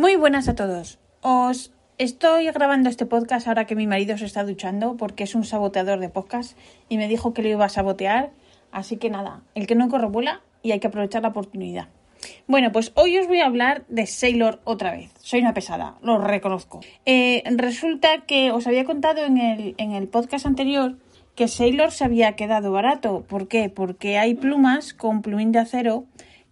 Muy buenas a todos. Os estoy grabando este podcast ahora que mi marido se está duchando porque es un saboteador de podcast y me dijo que lo iba a sabotear. Así que nada, el que no corre vuela y hay que aprovechar la oportunidad. Bueno, pues hoy os voy a hablar de Sailor otra vez. Soy una pesada, lo reconozco. Eh, resulta que os había contado en el, en el podcast anterior que Sailor se había quedado barato. ¿Por qué? Porque hay plumas con plumín de acero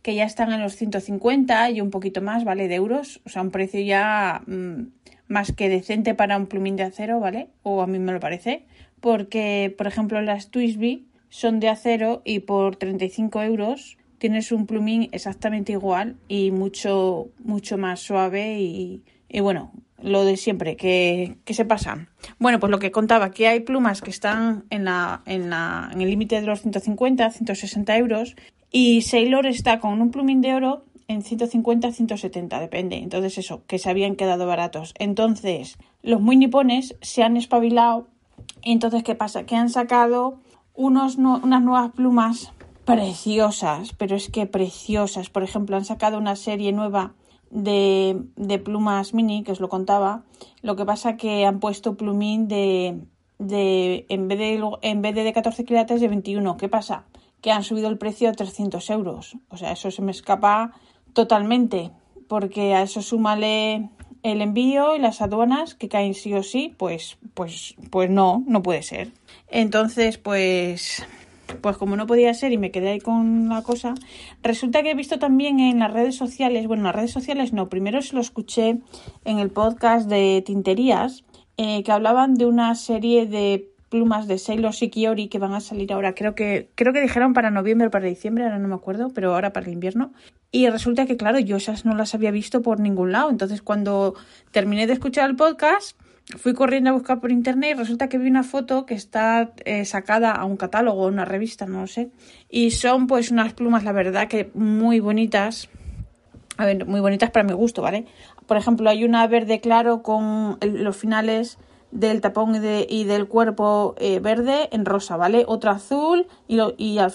que ya están en los 150 y un poquito más, ¿vale? De euros. O sea, un precio ya mm, más que decente para un plumín de acero, ¿vale? O a mí me lo parece. Porque, por ejemplo, las Twisby son de acero y por 35 euros tienes un plumín exactamente igual y mucho, mucho más suave y, y bueno, lo de siempre, que, que, se pasa. Bueno, pues lo que contaba, que hay plumas que están en, la, en, la, en el límite de los 150, 160 euros y Sailor está con un plumín de oro en 150, 170, depende. Entonces eso, que se habían quedado baratos. Entonces, los muy nipones se han espabilado. Y entonces, ¿qué pasa? Que han sacado unos, unas nuevas plumas preciosas, pero es que preciosas. Por ejemplo, han sacado una serie nueva de, de plumas mini, que os lo contaba. Lo que pasa que han puesto plumín de, de en vez de, en vez de, de 14 quilates de 21. ¿Qué pasa? Que han subido el precio a 300 euros. O sea, eso se me escapa totalmente, porque a eso súmale el envío y las aduanas que caen sí o sí, pues, pues, pues no, no puede ser. Entonces, pues, pues como no podía ser y me quedé ahí con la cosa, resulta que he visto también en las redes sociales, bueno, en las redes sociales no, primero se lo escuché en el podcast de Tinterías, eh, que hablaban de una serie de plumas de Sailor Shikiori que van a salir ahora, creo que, creo que dijeron para noviembre o para diciembre, ahora no me acuerdo, pero ahora para el invierno. Y resulta que, claro, yo esas no las había visto por ningún lado. Entonces, cuando terminé de escuchar el podcast, fui corriendo a buscar por internet y resulta que vi una foto que está eh, sacada a un catálogo, una revista, no lo sé. Y son pues unas plumas, la verdad, que muy bonitas. A ver, muy bonitas para mi gusto, ¿vale? Por ejemplo, hay una verde claro con los finales del tapón y, del cuerpo eh, verde en rosa, ¿vale? Otra azul y,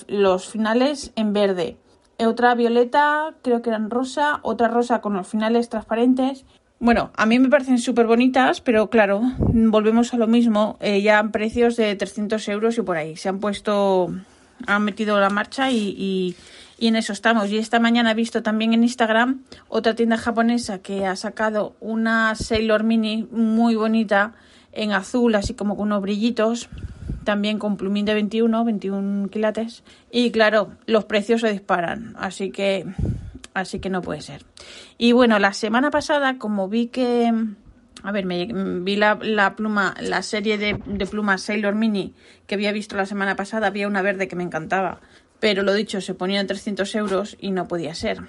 los finales en verde. Otra violeta, creo que eran rosa, otra rosa con los finales transparentes. Bueno, a mí me parecen súper bonitas, pero claro, volvemos a lo mismo, eh, ya en precios de 300 euros y por ahí. Se han puesto, han metido la marcha y, y, y en eso estamos. Y esta mañana he visto también en Instagram otra tienda japonesa que ha sacado una Sailor Mini muy bonita en azul, así como con unos brillitos, también con plumín de 21, 21 quilates. Y claro, los precios se disparan, así que, así que no puede ser. Y bueno, la semana pasada, como vi que, a ver, me, vi la, la, pluma, la serie de, de plumas Sailor Mini que había visto la semana pasada, había una verde que me encantaba. Pero lo dicho, se ponía en 300 euros y no podía ser.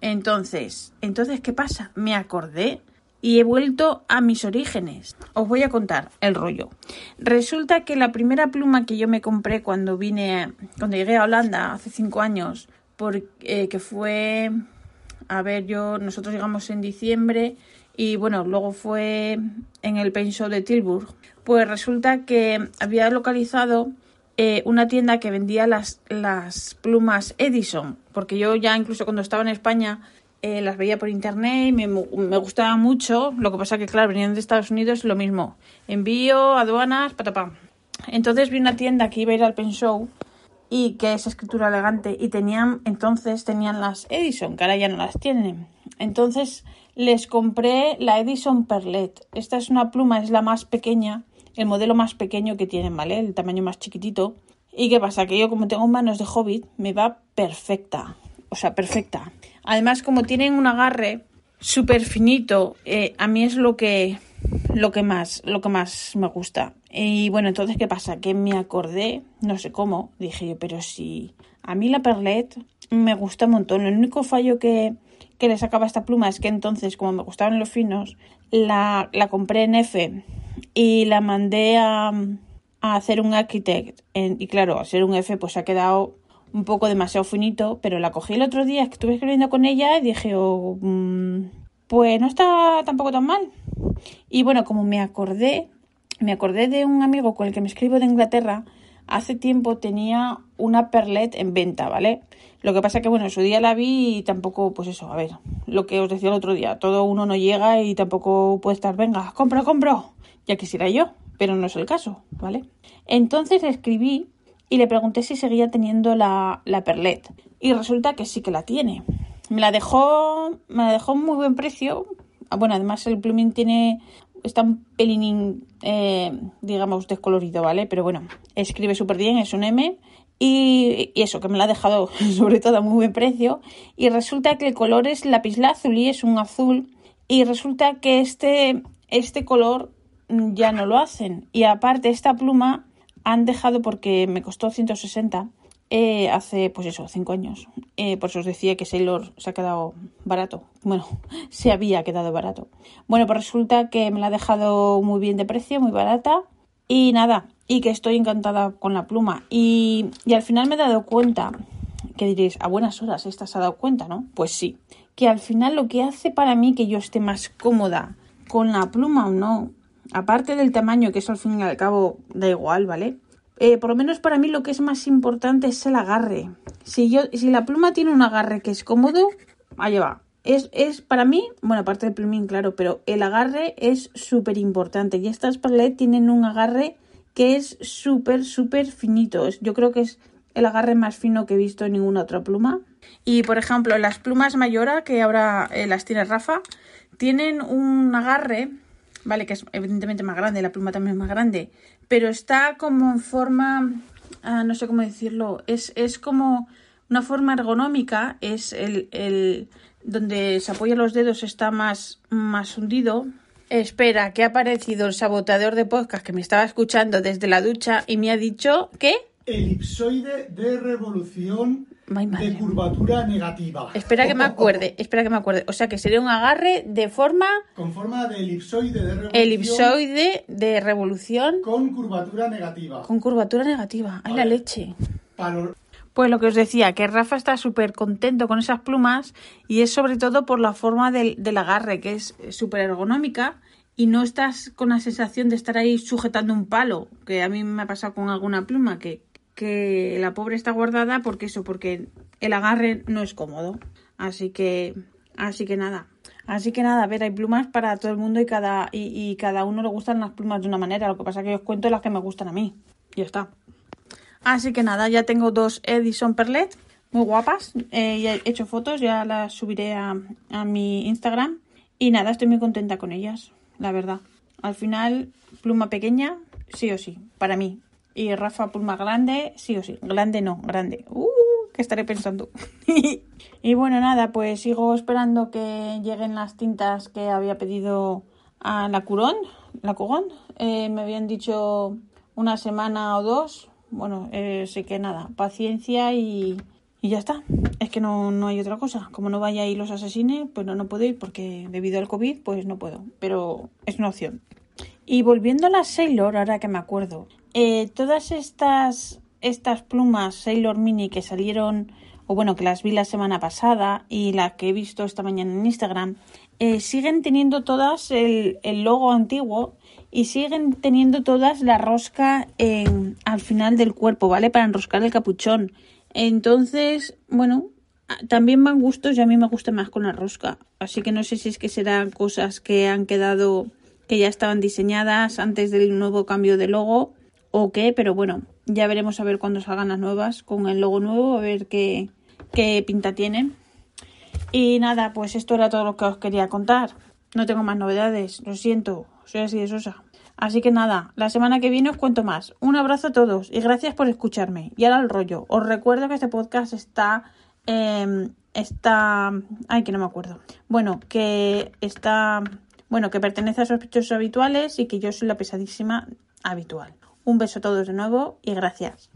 Entonces, entonces, ¿qué pasa? Me acordé y he vuelto a mis orígenes. Os voy a contar el rollo. Resulta que la primera pluma que yo me compré cuando vine, cuando llegué a Holanda hace cinco años, porque eh, que fue, a ver, yo, nosotros llegamos en diciembre y bueno, luego fue en el Paint Show de Tilburg, pues resulta que había localizado eh, una tienda que vendía las, las plumas Edison, porque yo ya incluso cuando estaba en España eh, las veía por internet y me, me gustaba mucho. Lo que pasa que, claro, venían de Estados Unidos lo mismo. Envío, aduanas, patapam. Entonces vi una tienda que iba a ir al Pen Show y que es escritura elegante y tenían, entonces tenían las Edison, que ahora ya no las tienen. Entonces les compré la Edison Perlet. Esta es una pluma, es la más pequeña, el modelo más pequeño que tienen, ¿vale? El tamaño más chiquitito. ¿Y qué pasa? Que yo como tengo manos de hobbit, me va perfecta. O sea, perfecta. Además, como tienen un agarre súper finito, eh, a mí es lo que, lo que más, lo que más me gusta. Y bueno, entonces, ¿qué pasa? Que me acordé, no sé cómo, dije yo, pero si a mí la Perlet me gusta un montón. El único fallo que, que le sacaba esta pluma es que entonces, como me gustaban los finos, la, la compré en F y la mandé a, a hacer un architect. y claro, a ser un F, pues ha quedado un poco demasiado finito, pero la cogí el otro día estuve escribiendo con ella y dije, oh, mm, pues no está tampoco tan mal. Y bueno, como me acordé, me acordé de un amigo con el que me escribo de Inglaterra, hace tiempo tenía una perlet en venta, ¿vale? Lo que pasa que, bueno, en su día la vi y tampoco, pues eso, a ver, lo que os decía el otro día, todo uno no llega y tampoco puede estar, venga, compro, compro, ya quisiera yo, pero no es el caso, ¿vale? Entonces escribí y le pregunté si seguía teniendo la, la perlet. Y resulta que sí que la tiene. Me la dejó, me la dejó muy buen precio. Ah, bueno, además el plumín tiene, está un pelín, eh, digamos, descolorido, ¿vale? Pero bueno, escribe súper bien, es un M. Y, y, eso, que me la ha dejado sobre todo a muy buen precio. Y resulta que el color es lapislázuli, es un azul. Y resulta que este, este color ya no lo hacen. Y aparte, esta pluma han dejado porque me costó 160 eh, hace, pues eso, 5 años. Eh, por eso os decía que Sailor se ha quedado barato. Bueno, se había quedado barato. Bueno, pues resulta que me la ha dejado muy bien de precio, muy barata. Y nada, y que estoy encantada con la pluma. Y, y al final me he dado cuenta, que diréis, a buenas horas esta se ha dado cuenta, ¿no? Pues sí, que al final lo que hace para mí que yo esté más cómoda con la pluma o no, aparte del tamaño, que eso al fin y al cabo da igual, ¿vale? Eh, por lo menos para mí lo que es más importante es el agarre. Si, yo, si la pluma tiene un agarre que es cómodo, allá va. Es, es para mí, bueno, aparte del plumín, claro, pero el agarre es súper importante. Y estas palette tienen un agarre que es súper, súper finito. Yo creo que es el agarre más fino que he visto en ninguna otra pluma. Y por ejemplo, las plumas Mayora, que ahora eh, las tiene Rafa, tienen un agarre ¿vale? Que es evidentemente más grande, la pluma también es más grande, pero está como en forma, ah, no sé cómo decirlo, es, es como una forma ergonómica, es el, el donde se apoyan los dedos está más, más hundido. Espera, que ha aparecido el saboteador de podcast que me estaba escuchando desde la ducha y me ha dicho que... Elipsoide de revolución de curvatura negativa. Espera que me acuerde, espera que me acuerde. O sea que sería un agarre de forma... Con forma de elipsoide de revolución. Elipsoide de revolución. Con curvatura negativa. Con curvatura negativa. Ay, la leche. Pues lo que os decía, que Rafa está súper contento con esas plumas y es sobre todo por la forma del, del agarre, que es súper ergonómica y no estás con la sensación de estar ahí sujetando un palo, que a mí me ha pasado con alguna pluma, que, que la pobre está guardada porque eso, porque el agarre no es cómodo. Así que, así que nada. Así que nada, a ver, hay plumas para todo el mundo y cada, y, cada uno le gustan las plumas de una manera. Lo que pasa es que os cuento las que me gustan a mí. Y ya está. Así que nada, ya tengo dos Edison Perlet, muy guapas. Eh, ya he hecho fotos, ya las subiré a, a mi Instagram. Y nada, estoy muy contenta con ellas, la verdad. Al final, pluma pequeña, sí o sí, para mí. Y Rafa Pulma grande, sí o sí. Grande no, grande. Uh, ¿Qué estaré pensando? y bueno, nada, pues sigo esperando que lleguen las tintas que había pedido a la Curón, la Cogón. Eh, me habían dicho una semana o dos. Bueno, eh, sé que nada, paciencia y, y ya está. Es que no, no hay otra cosa. Como no vaya ahí los asesines, pues no, no puedo ir porque debido al COVID, pues no puedo. Pero es una opción. Y volviendo a la Sailor, ahora que me acuerdo, eh, todas estas, estas plumas Sailor Mini que salieron, o bueno, que las vi la semana pasada y las que he visto esta mañana en Instagram, eh, siguen teniendo todas el, el, logo antiguo y siguen teniendo todas la rosca en, al final del cuerpo, ¿vale? Para enroscar el capuchón. Entonces, bueno, también van gustos y a mí me gusta más con la rosca. Así que no sé si es que serán cosas que han quedado, que ya estaban diseñadas antes del nuevo cambio de logo o qué, pero bueno, ya veremos a ver cuándo salgan las nuevas con el logo nuevo, a ver qué, qué pinta tiene. Y nada, pues esto era todo lo que os quería contar. No tengo más novedades, lo siento, soy así de sosa. Así que nada, la semana que viene os cuento más. Un abrazo a todos y gracias por escucharme. Y ahora el rollo. Os recuerdo que este podcast está. Eh, está. Ay, que no me acuerdo. Bueno, que está. Bueno, que pertenece a sospechosos habituales y que yo soy la pesadísima habitual. Un beso a todos de nuevo y gracias.